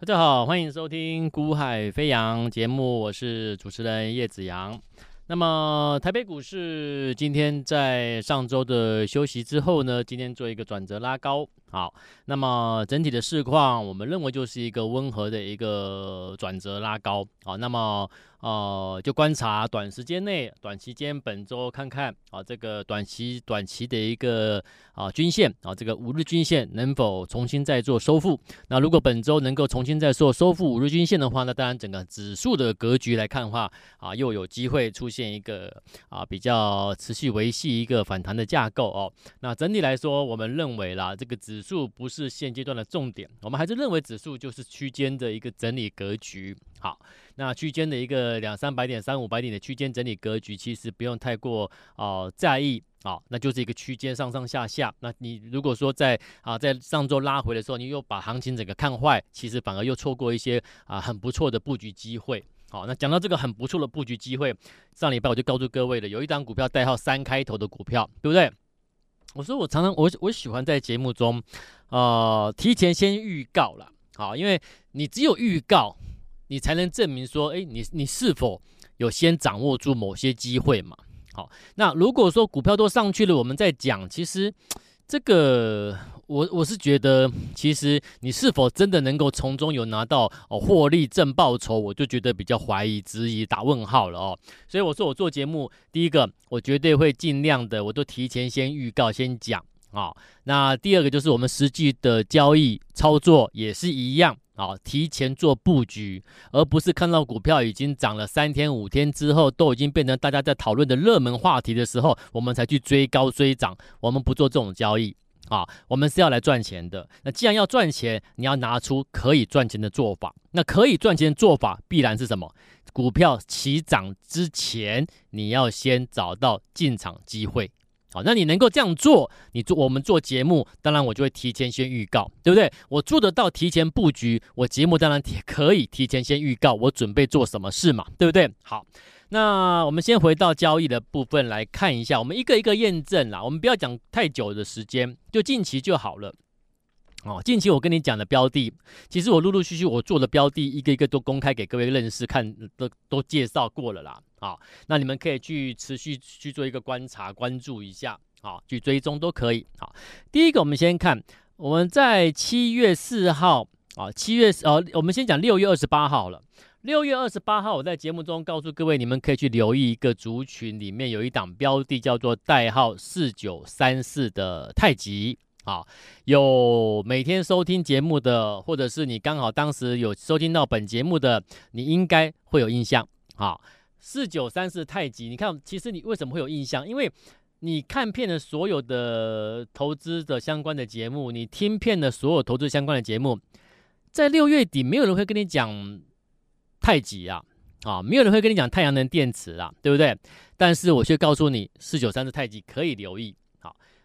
大家好，欢迎收听《股海飞扬》节目，我是主持人叶子阳。那么台北股市今天在上周的休息之后呢，今天做一个转折拉高。好，那么整体的市况，我们认为就是一个温和的一个转折拉高。好，那么。呃，就观察短时间内、短期间、本周看看啊，这个短期、短期的一个啊均线啊，这个五日均线能否重新再做收复？那如果本周能够重新再做收复五日均线的话，那当然整个指数的格局来看的话啊，又有机会出现一个啊比较持续维系一个反弹的架构哦。那整体来说，我们认为啦，这个指数不是现阶段的重点，我们还是认为指数就是区间的一个整理格局。好。那区间的一个两三百点、三五百点的区间整理格局，其实不用太过哦、在意啊、哦，那就是一个区间上上下下。那你如果说在啊在上周拉回的时候，你又把行情整个看坏，其实反而又错过一些啊很不错的布局机会。好，那讲到这个很不错的布局机会，上礼拜我就告诉各位了，有一张股票代号三开头的股票，对不对？我说我常常我我喜欢在节目中呃提前先预告了，好，因为你只有预告。你才能证明说，诶，你你是否有先掌握住某些机会嘛？好，那如果说股票都上去了，我们再讲，其实 这个我我是觉得，其实你是否真的能够从中有拿到哦获利正报酬，我就觉得比较怀疑、质疑、打问号了哦。所以我说我做节目，第一个我绝对会尽量的，我都提前先预告、先讲啊。那第二个就是我们实际的交易操作也是一样。啊，提前做布局，而不是看到股票已经涨了三天五天之后，都已经变成大家在讨论的热门话题的时候，我们才去追高追涨。我们不做这种交易啊，我们是要来赚钱的。那既然要赚钱，你要拿出可以赚钱的做法。那可以赚钱的做法必然是什么？股票起涨之前，你要先找到进场机会。好，那你能够这样做，你做我们做节目，当然我就会提前先预告，对不对？我做得到提前布局，我节目当然也可以提前先预告，我准备做什么事嘛，对不对？好，那我们先回到交易的部分来看一下，我们一个一个验证啦，我们不要讲太久的时间，就近期就好了。哦，近期我跟你讲的标的，其实我陆陆续续我做的标的，一个一个都公开给各位认识看，都都介绍过了啦。好，那你们可以去持续去做一个观察、关注一下，好，去追踪都可以。好，第一个我们先看，我们在七月四号啊，七月呃，我们先讲六月二十八号了。六月二十八号，我在节目中告诉各位，你们可以去留意一个族群里面有一档标的，叫做代号四九三四的太极。好，有每天收听节目的，或者是你刚好当时有收听到本节目的，你应该会有印象。好。四九三是太极，你看，其实你为什么会有印象？因为你看遍了所有的投资的相关的节目，你听遍了所有投资相关的节目，在六月底，没有人会跟你讲太极啊，啊，没有人会跟你讲太阳能电池啊，对不对？但是我却告诉你，四九三是太极可以留意。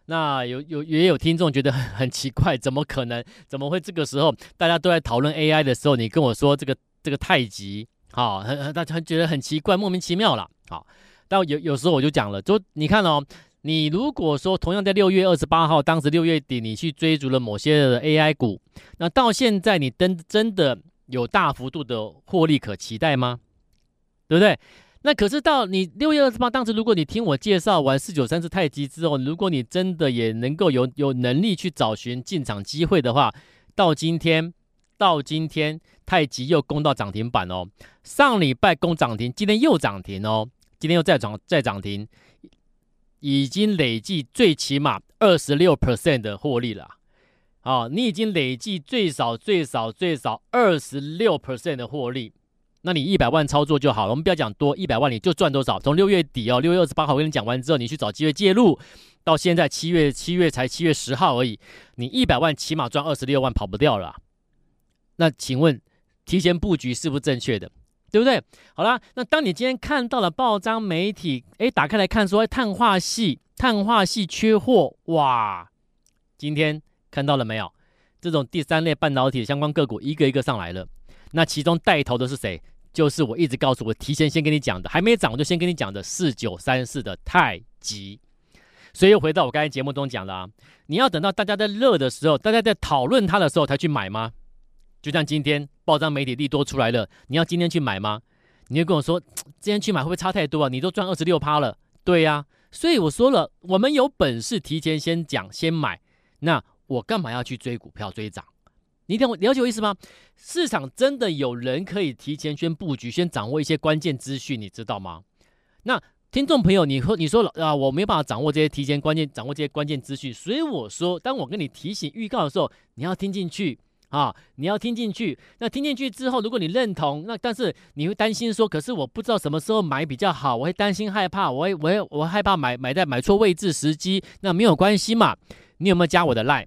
那有有也有听众觉得很很奇怪，怎么可能？怎么会这个时候大家都在讨论 AI 的时候，你跟我说这个这个太极？好，很很大家觉得很奇怪，莫名其妙了。好，但有有时候我就讲了，就你看哦，你如果说同样在六月二十八号，当时六月底你去追逐了某些的 AI 股，那到现在你真真的有大幅度的获利可期待吗？对不对？那可是到你六月二十八，当时如果你听我介绍完四九三四太极之后，如果你真的也能够有有能力去找寻进场机会的话，到今天。到今天，太极又攻到涨停板哦。上礼拜攻涨停，今天又涨停哦。今天又再涨再涨停，已经累计最起码二十六 percent 的获利了。啊，你已经累计最少最少最少二十六 percent 的获利。那你一百万操作就好了。我们不要讲多，一百万你就赚多少。从六月底哦，六月二十八号我跟你讲完之后，你去找机会介入，到现在七月七月才七月十号而已，你一百万起码赚二十六万，跑不掉了。那请问，提前布局是不是正确的？对不对？好啦，那当你今天看到了报章媒体，哎，打开来看说，碳化矽，碳化矽缺货，哇！今天看到了没有？这种第三类半导体相关个股一个一个上来了。那其中带头的是谁？就是我一直告诉我，提前先跟你讲的，还没涨我就先跟你讲的四九三四的太极。所以又回到我刚才节目中讲的啊，你要等到大家在热的时候，大家在讨论它的时候才去买吗？就像今天报章媒体利多出来了，你要今天去买吗？你会跟我说，今天去买会不会差太多啊？你都赚二十六趴了，对呀、啊。所以我说了，我们有本事提前先讲先买，那我干嘛要去追股票追涨？你听我了解我意思吗？市场真的有人可以提前先布局，先掌握一些关键资讯，你知道吗？那听众朋友，你和你说啊，我没办法掌握这些提前关键，掌握这些关键资讯，所以我说，当我跟你提醒预告的时候，你要听进去啊，你要听进去。那听进去之后，如果你认同，那但是你会担心说，可是我不知道什么时候买比较好，我会担心害怕，我会我会我害怕买买在买错位置时机，那没有关系嘛？你有没有加我的 line？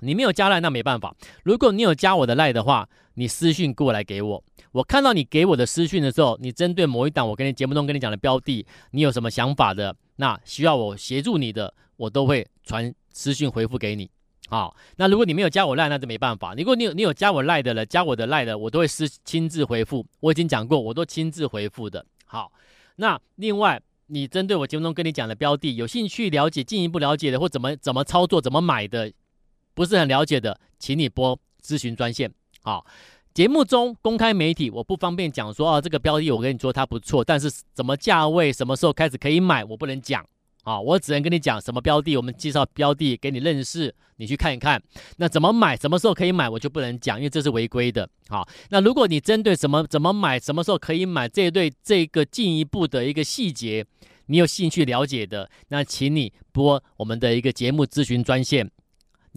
你没有加赖，那没办法。如果你有加我的赖的话，你私讯过来给我。我看到你给我的私讯的时候，你针对某一档我跟你节目中跟你讲的标的，你有什么想法的，那需要我协助你的，我都会传私讯回复给你。好，那如果你没有加我赖，那就没办法。如果你有你有加我赖的了，加我的赖的，我都会私亲自回复。我已经讲过，我都亲自回复的。好，那另外你针对我节目中跟你讲的标的，有兴趣了解进一步了解的，或怎么怎么操作，怎么买的。不是很了解的，请你拨咨询专线。好，节目中公开媒体我不方便讲说啊，这个标的我跟你说它不错，但是什么价位、什么时候开始可以买，我不能讲。啊，我只能跟你讲什么标的，我们介绍标的给你认识，你去看一看。那怎么买，什么时候可以买，我就不能讲，因为这是违规的。好，那如果你针对什么怎么买，什么时候可以买，这对这个进一步的一个细节，你有兴趣了解的，那请你拨我们的一个节目咨询专线。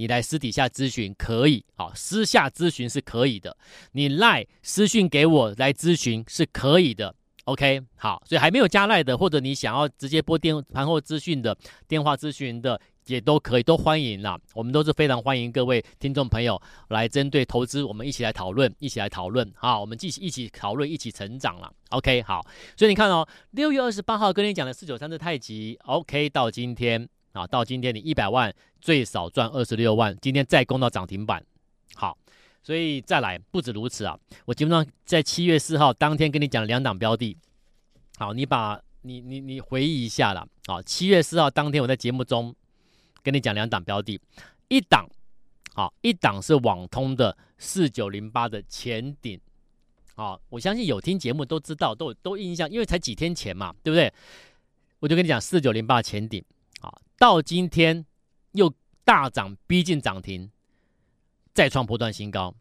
你来私底下咨询可以，好，私下咨询是可以的。你赖私讯给我来咨询是可以的，OK，好，所以还没有加赖的，或者你想要直接拨电盘后资讯的电话咨询的，也都可以，都欢迎啦。我们都是非常欢迎各位听众朋友来针对投资，我们一起来讨论，一起来讨论，好，我们继续一起讨论，一起成长了，OK，好。所以你看哦，六月二十八号跟你讲的四九三的太极，OK，到今天。啊，到今天你一百万最少赚二十六万，今天再攻到涨停板，好，所以再来不止如此啊！我基本上在七月四号当天跟你讲两档标的，好，你把你你你回忆一下啦。好，七月四号当天我在节目中跟你讲两档标的，一档，好，一档是网通的四九零八的前顶，好，我相信有听节目都知道，都都印象，因为才几天前嘛，对不对？我就跟你讲四九零八前顶。到今天又大涨，逼近涨停，再创波段新高。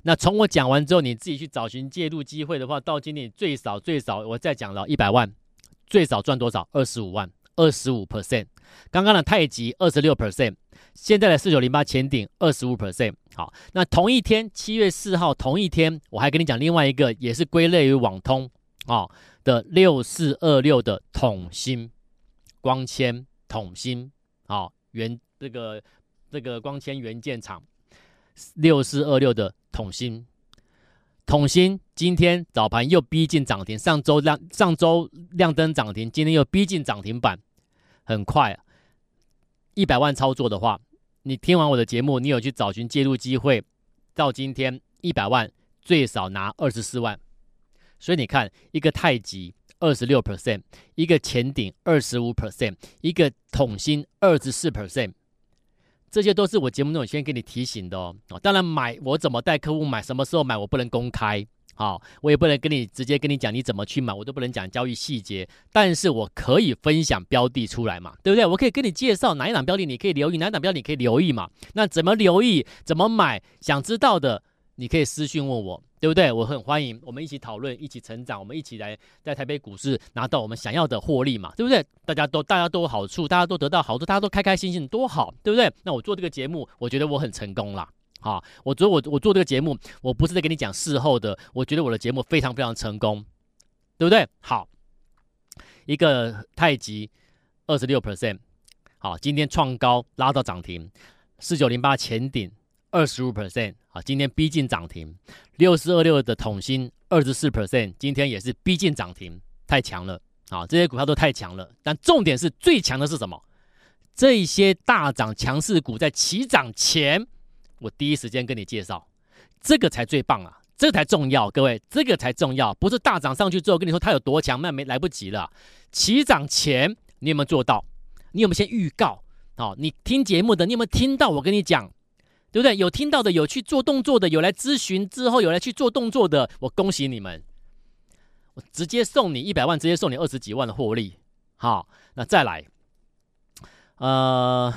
那从我讲完之后，你自己去找寻介入机会的话，到今天最少最少，我再讲了一百万，最少赚多少？二十五万，二十五 percent。刚刚的太极二十六 percent，现在的四九零八前顶二十五 percent。好，那同一天七月四号同一天，我还跟你讲另外一个，也是归类于网通啊的六四二六的统新光纤。统芯，好，原这个这个光纤元件厂六四二六的统芯，统芯今天早盘又逼近涨停，上周亮上周亮灯涨停，今天又逼近涨停板，很快，一百万操作的话，你听完我的节目，你有去找寻介入机会，到今天一百万最少拿二十四万，所以你看一个太极。二十六 percent，一个前顶二十五 percent，一个桶芯二十四 percent，这些都是我节目中先给你提醒的哦。当然买我怎么带客户买，什么时候买我不能公开，好，我也不能跟你直接跟你讲你怎么去买，我都不能讲交易细节，但是我可以分享标的出来嘛，对不对？我可以跟你介绍哪一档标的你可以留意，哪一档标的你可以留意嘛。那怎么留意？怎么买？想知道的。你可以私讯问我，对不对？我很欢迎，我们一起讨论，一起成长，我们一起来在台北股市拿到我们想要的获利嘛，对不对？大家都大家都有好处，大家都得到好处，大家都开开心心，多好，对不对？那我做这个节目，我觉得我很成功啦。好，我觉得我我做这个节目，我不是在跟你讲事后的，我觉得我的节目非常非常成功，对不对？好，一个太极二十六 percent，好，今天创高拉到涨停，四九零八前顶。二十五 percent 啊，今天逼近涨停，六四二六的统新二十四 percent，今天也是逼近涨停，太强了啊！这些股票都太强了，但重点是最强的是什么？这些大涨强势股在起涨前，我第一时间跟你介绍，这个才最棒啊，这才重要，各位，这个才重要，不是大涨上去之后跟你说它有多强，那没来不及了。起涨前你有没有做到？你有没有先预告？好，你听节目的，你有没有听到我跟你讲？对不对？有听到的，有去做动作的，有来咨询之后有来去做动作的，我恭喜你们，我直接送你一百万，直接送你二十几万的获利。好，那再来，呃，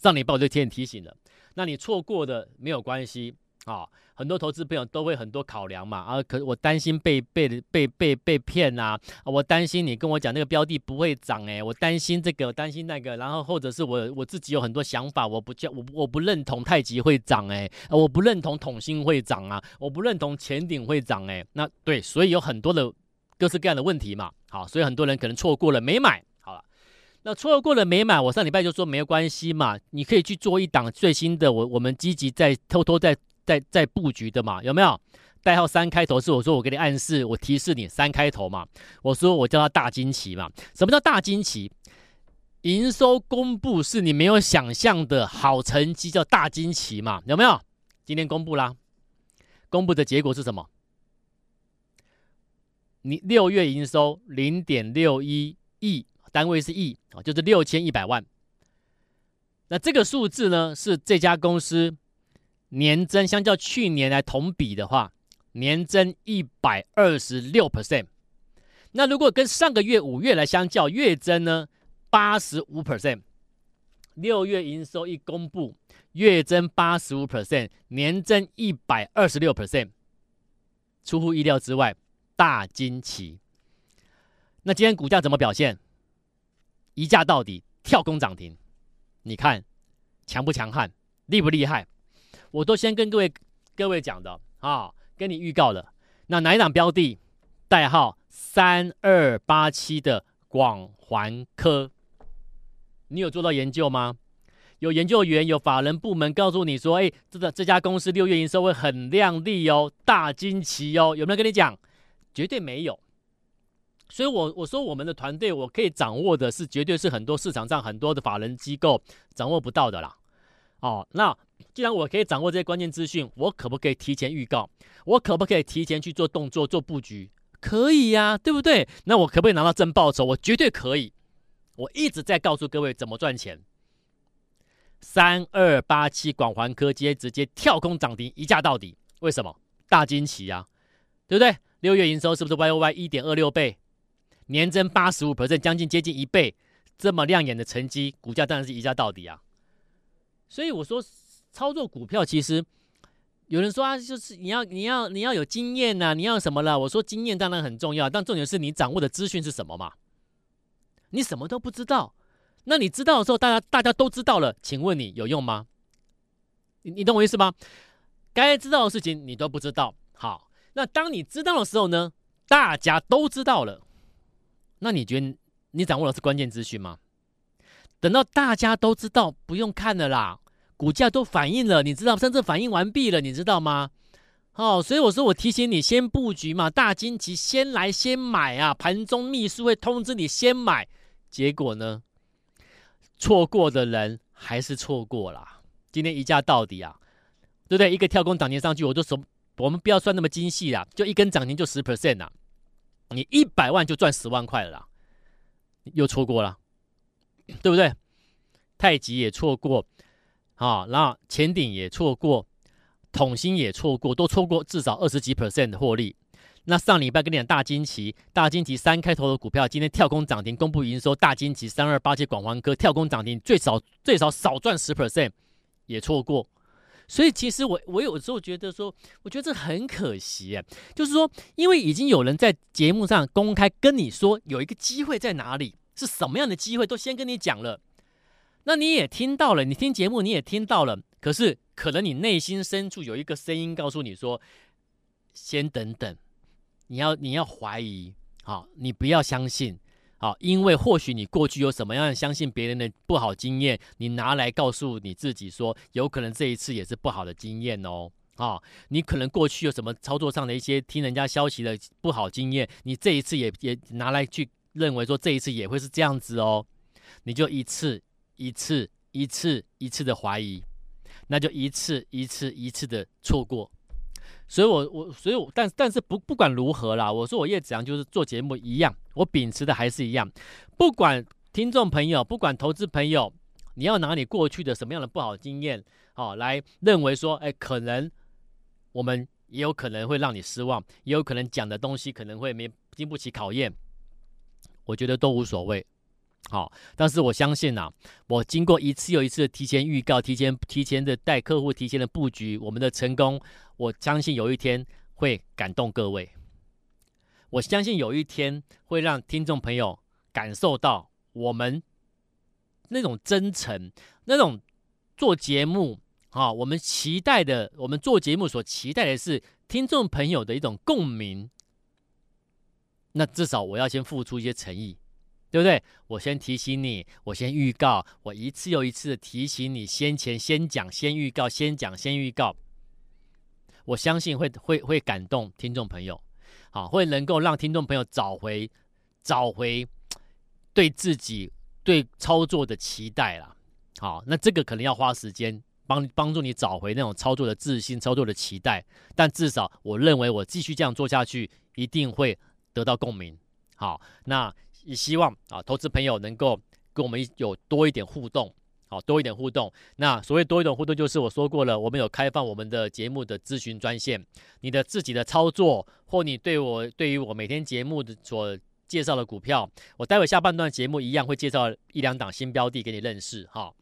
上礼拜我就提提醒了，那你错过的没有关系啊。很多投资朋友都会很多考量嘛，啊，可我担心被被被被被骗呐、啊，我担心你跟我讲那个标的不会涨诶，我担心这个，担心那个，然后或者是我我自己有很多想法，我不叫我我不认同太极会涨诶，我不认同统新会涨啊，我不认同前鼎会涨诶，那对，所以有很多的各式各样的问题嘛，好，所以很多人可能错过了没买，好了，那错过了没买，我上礼拜就说没有关系嘛，你可以去做一档最新的，我我们积极在偷偷在。在在布局的嘛，有没有代号三开头？是我说我给你暗示，我提示你三开头嘛。我说我叫它大惊奇嘛。什么叫大惊奇？营收公布是你没有想象的好成绩，叫大惊奇嘛？有没有？今天公布啦，公布的结果是什么？你六月营收零点六一亿，单位是亿啊，就是六千一百万。那这个数字呢，是这家公司。年增相较去年来同比的话，年增一百二十六 percent。那如果跟上个月五月来相较，月增呢八十五 percent。六月营收一公布，月增八十五 percent，年增一百二十六 percent，出乎意料之外，大惊奇。那今天股价怎么表现？一价到底，跳空涨停。你看强不强悍，厉不厉害？我都先跟各位各位讲的啊，跟你预告了。那哪一档标的？代号三二八七的广环科，你有做到研究吗？有研究员、有法人部门告诉你说，哎，这个这家公司六月营收会很亮丽哦，大惊奇哦，有没有跟你讲？绝对没有。所以我我说我们的团队，我可以掌握的是，绝对是很多市场上很多的法人机构掌握不到的啦。哦，那。既然我可以掌握这些关键资讯，我可不可以提前预告？我可不可以提前去做动作、做布局？可以呀、对不对？那我可不可以拿到正报酬？我绝对可以。我一直在告诉各位怎么赚钱。三二八七广环科技直接跳空涨停，一价到底。为什么？大惊奇呀、啊，对不对？六月营收是不是 Y O Y 一点二六倍，年增八十五 percent，将近接近一倍，这么亮眼的成绩，股价当然是一价到底啊。所以我说。操作股票其实有人说啊，就是你要你要你要有经验呐，你要什么了？我说经验当然很重要，但重点是你掌握的资讯是什么嘛？你什么都不知道，那你知道的时候，大家大家都知道了，请问你有用吗？你你懂我意思吗？该知道的事情你都不知道。好，那当你知道的时候呢？大家都知道了，那你觉得你掌握的是关键资讯吗？等到大家都知道，不用看了啦。股价都反应了，你知道，甚至反应完毕了，你知道吗？哦，所以我说我提醒你先布局嘛，大惊奇先来先买啊，盘中秘书会通知你先买，结果呢，错过的人还是错过了。今天一价到底啊，对不对？一个跳空涨停上去，我就说我们不要算那么精细啦，就一根涨停就十 percent 啦，你一百万就赚十万块了，又错过了，对不对？太极也错过。啊，那前顶也错过，统新也错过，都错过至少二十几 percent 的获利。那上礼拜跟你讲大惊奇，大惊奇三开头的股票今天跳空涨停，公布营收，大惊奇三二八七广环科跳空涨停，最少最少少赚十 percent，也错过。所以其实我我有时候觉得说，我觉得这很可惜，就是说，因为已经有人在节目上公开跟你说有一个机会在哪里，是什么样的机会，都先跟你讲了。那你也听到了，你听节目你也听到了，可是可能你内心深处有一个声音告诉你说：“先等等，你要你要怀疑，好，你不要相信，好，因为或许你过去有什么样相信别人的不好经验，你拿来告诉你自己说，有可能这一次也是不好的经验哦，啊，你可能过去有什么操作上的一些听人家消息的不好经验，你这一次也也拿来去认为说这一次也会是这样子哦，你就一次。”一次一次一次的怀疑，那就一次一次一次的错过。所以我，我所以我，但但是不不管如何啦，我说我叶子阳就是做节目一样，我秉持的还是一样。不管听众朋友，不管投资朋友，你要拿你过去的什么样的不好经验好，来认为说，哎，可能我们也有可能会让你失望，也有可能讲的东西可能会没经不起考验，我觉得都无所谓。好，但是我相信呐、啊，我经过一次又一次的提前预告、提前提前的带客户、提前的布局，我们的成功，我相信有一天会感动各位。我相信有一天会让听众朋友感受到我们那种真诚，那种做节目啊，我们期待的，我们做节目所期待的是听众朋友的一种共鸣。那至少我要先付出一些诚意。对不对？我先提醒你，我先预告，我一次又一次的提醒你，先前先讲，先预告，先讲，先预告。我相信会会会感动听众朋友，好，会能够让听众朋友找回找回对自己对操作的期待啦。好，那这个可能要花时间帮帮助你找回那种操作的自信、操作的期待。但至少我认为，我继续这样做下去，一定会得到共鸣。好，那。也希望啊，投资朋友能够跟我们有多一点互动，好，多一点互动。那所谓多一点互动，就是我说过了，我们有开放我们的节目的咨询专线。你的自己的操作，或你对我对于我每天节目的所介绍的股票，我待会下半段节目一样会介绍一两档新标的给你认识。哈，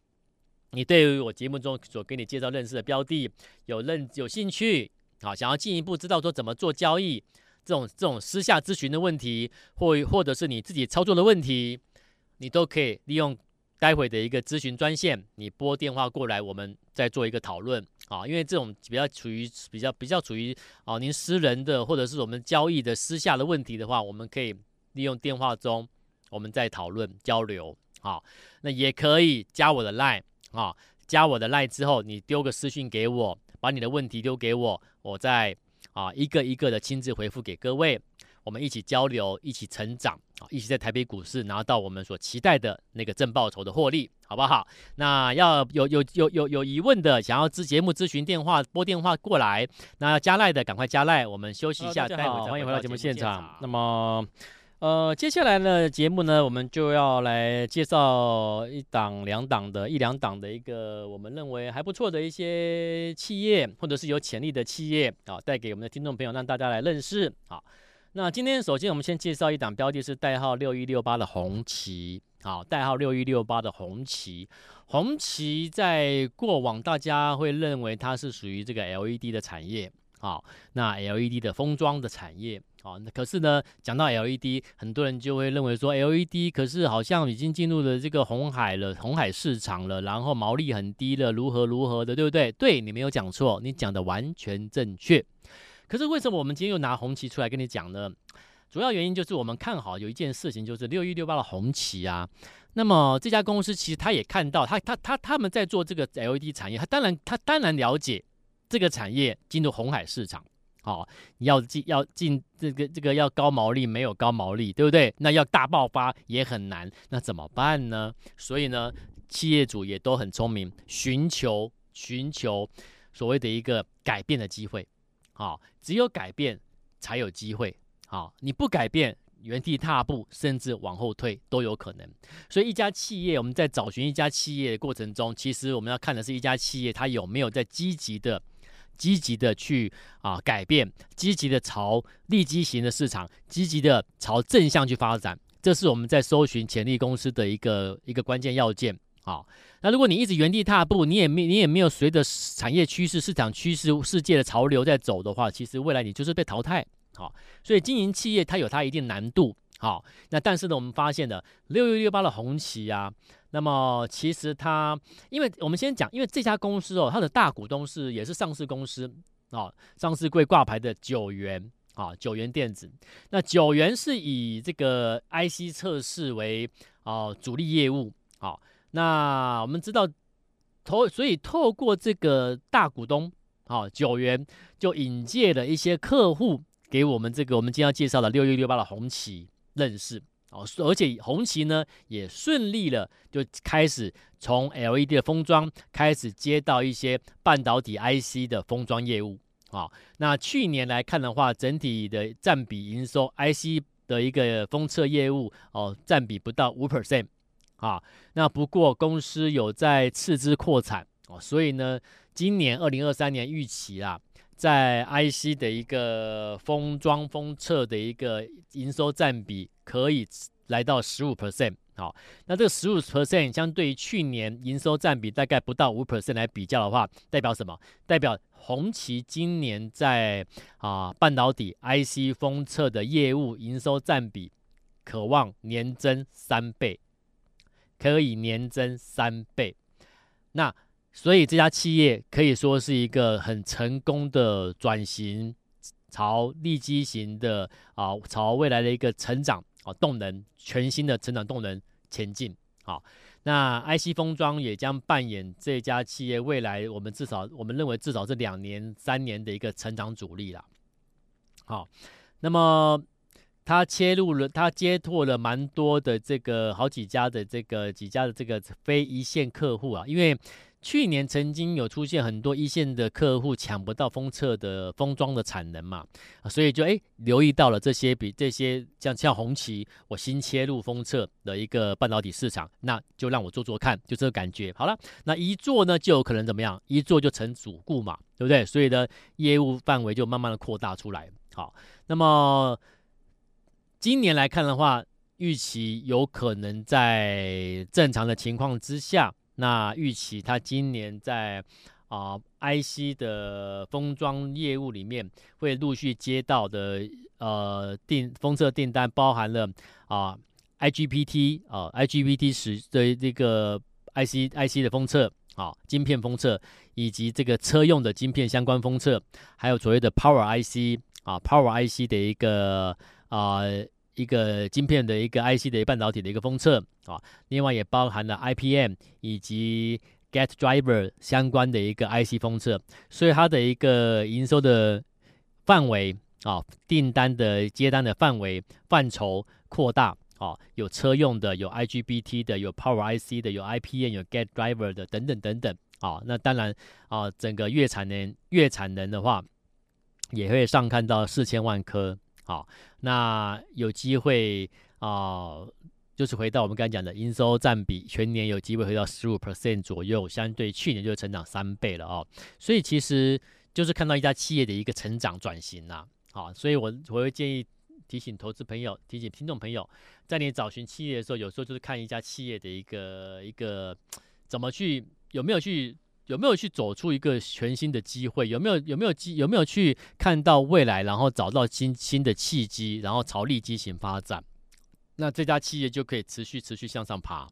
你对于我节目中所给你介绍认识的标的有认有兴趣，好，想要进一步知道说怎么做交易。这种这种私下咨询的问题，或或者是你自己操作的问题，你都可以利用待会的一个咨询专线，你拨电话过来，我们再做一个讨论啊。因为这种比较处于比较比较处于啊您私人的或者是我们交易的私下的问题的话，我们可以利用电话中我们再讨论交流啊。那也可以加我的 line 啊，加我的 line 之后，你丢个私讯给我，把你的问题丢给我，我再。啊，一个一个的亲自回复给各位，我们一起交流，一起成长，啊，一起在台北股市拿到我们所期待的那个正报酬的获利，好不好？那要有有有有有疑问的，想要咨节目咨询电话拨电话过来，那要加赖的赶快加赖，我们休息一下，待会再欢迎回到节目现场。那么。呃，接下来呢节目呢，我们就要来介绍一档、两档的一两档的一个我们认为还不错的一些企业，或者是有潜力的企业啊，带给我们的听众朋友，让大家来认识。好，那今天首先我们先介绍一档标的，是代号六一六八的红旗。好，代号六一六八的红旗，红旗在过往大家会认为它是属于这个 LED 的产业。好，那 LED 的封装的产业。好，那可是呢，讲到 LED，很多人就会认为说 LED，可是好像已经进入了这个红海了，红海市场了，然后毛利很低了，如何如何的，对不对？对，你没有讲错，你讲的完全正确。可是为什么我们今天又拿红旗出来跟你讲呢？主要原因就是我们看好有一件事情，就是六一六八的红旗啊。那么这家公司其实他也看到，他他他他们在做这个 LED 产业，他当然他当然了解这个产业进入红海市场。好，你要进要进这个这个要高毛利没有高毛利，对不对？那要大爆发也很难，那怎么办呢？所以呢，企业主也都很聪明，寻求寻求所谓的一个改变的机会。好，只有改变才有机会。好，你不改变，原地踏步，甚至往后退都有可能。所以一家企业，我们在找寻一家企业的过程中，其实我们要看的是一家企业它有没有在积极的。积极的去啊改变，积极的朝利基型的市场，积极的朝正向去发展，这是我们在搜寻潜力公司的一个一个关键要件。好，那如果你一直原地踏步，你也没你也没有随着产业趋势、市场趋势、世界的潮流在走的话，其实未来你就是被淘汰。好，所以经营企业它有它一定难度。好，那但是呢，我们发现了六一六八的红旗啊。那么其实它，因为我们先讲，因为这家公司哦，它的大股东是也是上市公司啊、哦，上市柜挂牌的九元啊，九元电子。那九元是以这个 IC 测试为啊、主力业务啊、那我们知道透，所以透过这个大股东啊、九元就引介了一些客户给我们这个我们今天要介绍的六一六八的红旗认识。哦，而且红旗呢也顺利了，就开始从 LED 的封装开始接到一些半导体 IC 的封装业务。啊，那去年来看的话，整体的占比营收 IC 的一个封测业务哦，占比不到五 percent。啊，那不过公司有在斥资扩产，哦，所以呢，今年二零二三年预期啊，在 IC 的一个封装封测的一个营收占比可以来到十五 percent。好，那这个十五 percent 相对于去年营收占比大概不到五 percent 来比较的话，代表什么？代表红旗今年在啊半导体 IC 封测的业务营收占比，可望年增三倍，可以年增三倍。那所以这家企业可以说是一个很成功的转型，朝利基型的啊，朝未来的一个成长。啊，动能全新的成长动能前进。好，那 IC 封装也将扮演这家企业未来我们至少我们认为至少是两年三年的一个成长主力了。好，那么他切入了，他接拓了蛮多的这个好几家的这个几家的这个非一线客户啊，因为。去年曾经有出现很多一线的客户抢不到封测的封装的产能嘛，所以就诶留意到了这些比这些像像红旗，我新切入封测的一个半导体市场，那就让我做做看，就这个感觉。好了，那一做呢就有可能怎么样？一做就成主顾嘛，对不对？所以呢业务范围就慢慢的扩大出来。好，那么今年来看的话，预期有可能在正常的情况之下。那预期它今年在啊、IC 的封装业务里面会陆续接到的呃订封测订单，包含了啊、IGBT 啊、IGBT 使的这个 IC IC 的封测啊晶片封测，以及这个车用的晶片相关封测，还有所谓的 Power IC 啊 Power IC 的一个啊。一个晶片的一个 IC 的半导体的一个封测啊，另外也包含了 IPM 以及 Gate Driver 相关的一个 IC 封测，所以它的一个营收的范围啊，订单的接单的范围范畴扩大啊，有车用的，有 IGBT 的，有 Power IC 的，有 IPM 有 Gate Driver 的等等等等啊，那当然啊，整个月产能月产能的话，也会上看到四千万颗。好，那有机会啊、就是回到我们刚才讲的营收占比，全年有机会回到十五 percent 左右，相对去年就成长三倍了哦。所以其实就是看到一家企业的一个成长转型呐。好，所以我我会建议提醒投资朋友，提醒听众朋友，在你找寻企业的时候，有时候就是看一家企业的一个一个怎么去有没有去。有没有去走出一个全新的机会？有没有有没有机有没有去看到未来，然后找到新新的契机，然后朝利基型发展？那这家企业就可以持续持续向上爬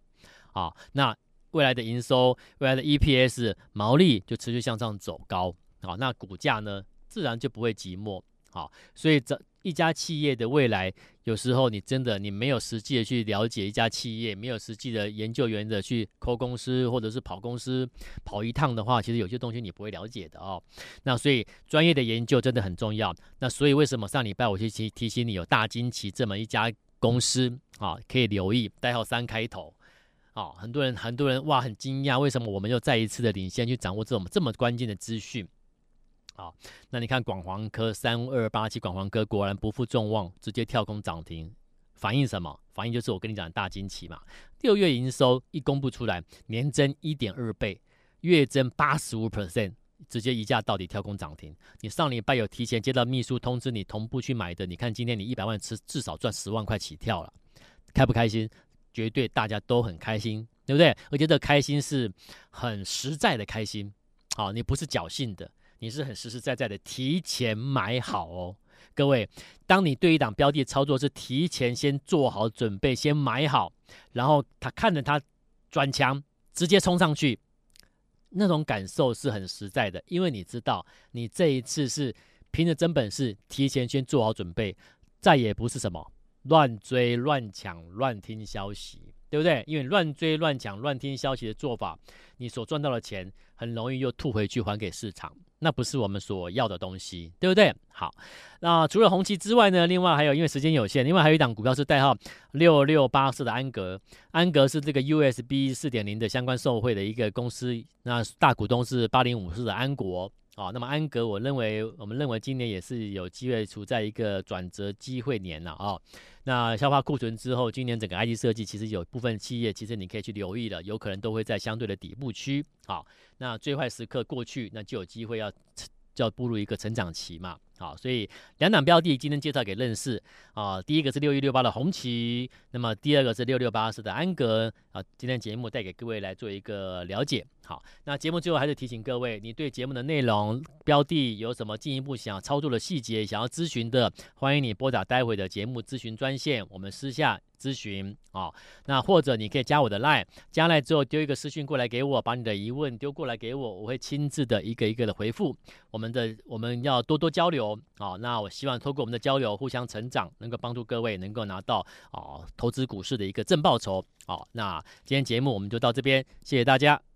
啊！那未来的营收、未来的 EPS、毛利就持续向上走高啊！那股价呢，自然就不会寂寞好！所以这。一家企业的未来，有时候你真的你没有实际的去了解一家企业，没有实际的研究员的去抠公司或者是跑公司跑一趟的话，其实有些东西你不会了解的哦。那所以专业的研究真的很重要。那所以为什么上礼拜我去提提醒你有大金旗这么一家公司啊，可以留意，代号三开头啊，很多人很多人哇很惊讶，为什么我们又再一次的领先去掌握这种这么关键的资讯？好，那你看广黄科三二八七，广黄科果然不负众望，直接跳空涨停，反映什么？反映就是我跟你讲的大惊奇嘛。六月营收一公布出来，年增一点二倍，月增八十五 percent，直接一价到底跳空涨停。你上礼拜有提前接到秘书通知你同步去买的，你看今天你一百万吃至少赚十万块起跳了，开不开心？绝对大家都很开心，对不对？而且这开心是很实在的开心，好，你不是侥幸的。你是很实实在在的提前买好哦，各位，当你对一档标的操作是提前先做好准备，先买好，然后他看着他转墙，直接冲上去，那种感受是很实在的，因为你知道你这一次是凭着真本事提前先做好准备，再也不是什么乱追乱抢乱听消息。对不对？因为乱追乱抢乱听消息的做法，你所赚到的钱很容易又吐回去还给市场，那不是我们所要的东西，对不对？好，那除了红旗之外呢，另外还有，因为时间有限，另外还有一档股票是代号六六八四的安格，安格是这个 USB 四点零的相关受惠的一个公司，那大股东是八零五四的安国啊。那么安格，我认为我们认为今年也是有机会处在一个转折机会年了啊。那消化库存之后，今年整个 IT 设计其实有部分企业，其实你可以去留意了，有可能都会在相对的底部区。好，那最坏时刻过去，那就有机会要就要步入一个成长期嘛。好，所以两档标的今天介绍给认识啊，第一个是六一六八的红旗，那么第二个是六六八四的安格啊。今天节目带给各位来做一个了解。好，那节目最后还是提醒各位，你对节目的内容、标的有什么进一步想要操作的细节，想要咨询的，欢迎你拨打待会的节目咨询专线，我们私下咨询啊。那或者你可以加我的 line，加 line 之后丢一个私讯过来给我，把你的疑问丢过来给我，我会亲自的一个一个的回复。我们的我们要多多交流。好，那我希望透过我们的交流，互相成长，能够帮助各位能够拿到啊投资股市的一个正报酬。好，那今天节目我们就到这边，谢谢大家。